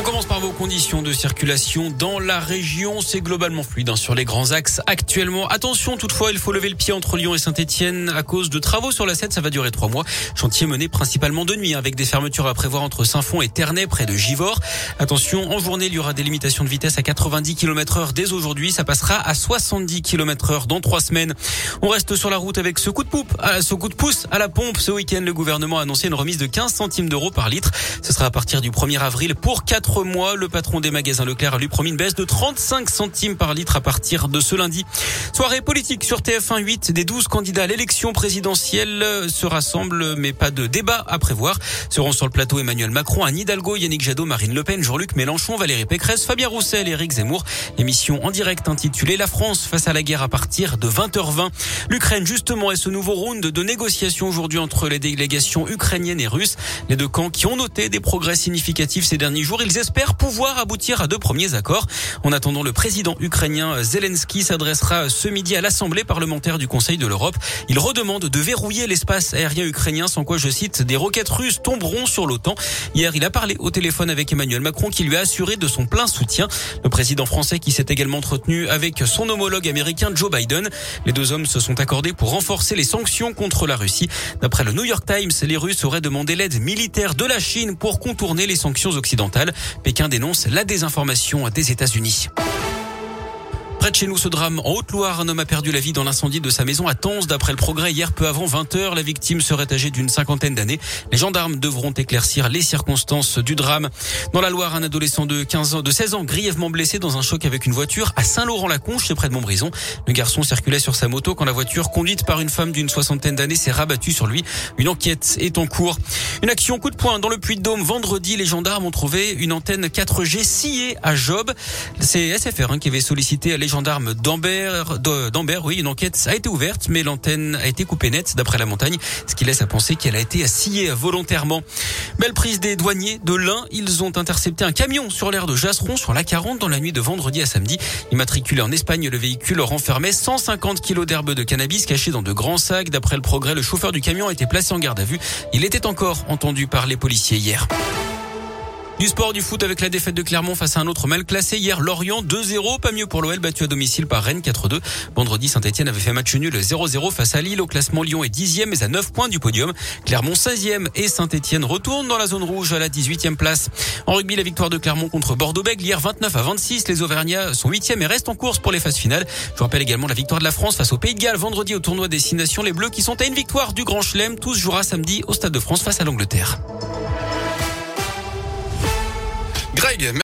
On commence par vos conditions de circulation dans la région. C'est globalement fluide hein, sur les grands axes actuellement. Attention toutefois, il faut lever le pied entre Lyon et Saint-Etienne à cause de travaux sur la 7. Ça va durer trois mois. Chantier mené principalement de nuit hein, avec des fermetures à prévoir entre Saint-Fond et Ternay près de Givors. Attention, en journée, il y aura des limitations de vitesse à 90 km heure dès aujourd'hui. Ça passera à 70 km heure dans trois semaines. On reste sur la route avec ce coup de poupe, ce coup de pouce à la pompe. Ce week-end, le gouvernement a annoncé une remise de 15 centimes d'euros par litre. Ce sera à partir du 1er avril pour 4 mois. Le patron des magasins Leclerc a lui promis une baisse de 35 centimes par litre à partir de ce lundi. Soirée politique sur TF1 8 des 12 candidats à l'élection présidentielle se rassemblent, mais pas de débat à prévoir. Seront sur le plateau Emmanuel Macron, Anne Hidalgo, Yannick Jadot, Marine Le Pen, Jean-Luc Mélenchon, Valérie Pécresse, Fabien Roussel, Éric Zemmour. Émission en direct intitulée La France face à la guerre à partir de 20h20. L'Ukraine, justement, est ce nouveau round de négociations aujourd'hui entre les délégations ukrainiennes et russes. Les deux camps qui ont noté des progrès significatifs ces derniers jours. Ils espèrent pouvoir aboutir à deux premiers accords. En attendant, le président ukrainien Zelensky s'adressera ce midi à l'Assemblée parlementaire du Conseil de l'Europe. Il redemande de verrouiller l'espace aérien ukrainien sans quoi, je cite, des roquettes russes tomberont sur l'OTAN. Hier, il a parlé au téléphone avec Emmanuel Macron qui lui a assuré de son plein soutien. Le président français qui s'est également entretenu avec son homologue américain Joe Biden. Les deux hommes se sont accordés pour renforcer les sanctions contre la Russie. D'après le New York Times, les Russes auraient demandé l'aide militaire de la Chine pour contourner les sanctions occidentales. Pékin dénonce la désinformation des États-Unis. Près de chez nous, ce drame en Haute-Loire, un homme a perdu la vie dans l'incendie de sa maison à Tens. D'après le progrès, hier peu avant 20 heures, la victime serait âgée d'une cinquantaine d'années. Les gendarmes devront éclaircir les circonstances du drame. Dans la Loire, un adolescent de 15 ans, de 16 ans, grièvement blessé dans un choc avec une voiture à Saint-Laurent-la-Conche, c'est près de Montbrison. Le garçon circulait sur sa moto quand la voiture, conduite par une femme d'une soixantaine d'années, s'est rabattue sur lui. Une enquête est en cours. Une action coup de poing dans le Puy-de-Dôme. Vendredi, les gendarmes ont trouvé une antenne 4G sciée à Job. C'est SFR hein, qui avait sollicité les gendarmes d'Ambert. Oui, une enquête a été ouverte, mais l'antenne a été coupée nette d'après la montagne, ce qui laisse à penser qu'elle a été sciée volontairement. Belle prise des douaniers de l'Ain. Ils ont intercepté un camion sur l'air de Jasseron sur la 40 dans la nuit de vendredi à samedi. Immatriculé en Espagne, le véhicule renfermait 150 kilos d'herbe de cannabis cachés dans de grands sacs. D'après le progrès, le chauffeur du camion a été placé en garde à vue. Il était encore entendu par les policiers hier. Du sport, du foot avec la défaite de Clermont face à un autre mal classé. Hier, Lorient 2-0. Pas mieux pour l'OL, battu à domicile par Rennes 4-2. Vendredi, Saint-Etienne avait fait match nul 0-0 face à Lille. Au classement, Lyon est 10e mais à 9 points du podium. Clermont 16e et Saint-Etienne retourne dans la zone rouge à la 18e place. En rugby, la victoire de Clermont contre Bordeaux-Bègles. Hier, 29 à 26. Les Auvergnats sont 8e et restent en course pour les phases finales. Je rappelle également la victoire de la France face au Pays de Galles vendredi au tournoi Destination. Les Bleus qui sont à une victoire du Grand Chelem. Tous jouera samedi au Stade de France face à l'Angleterre. Greg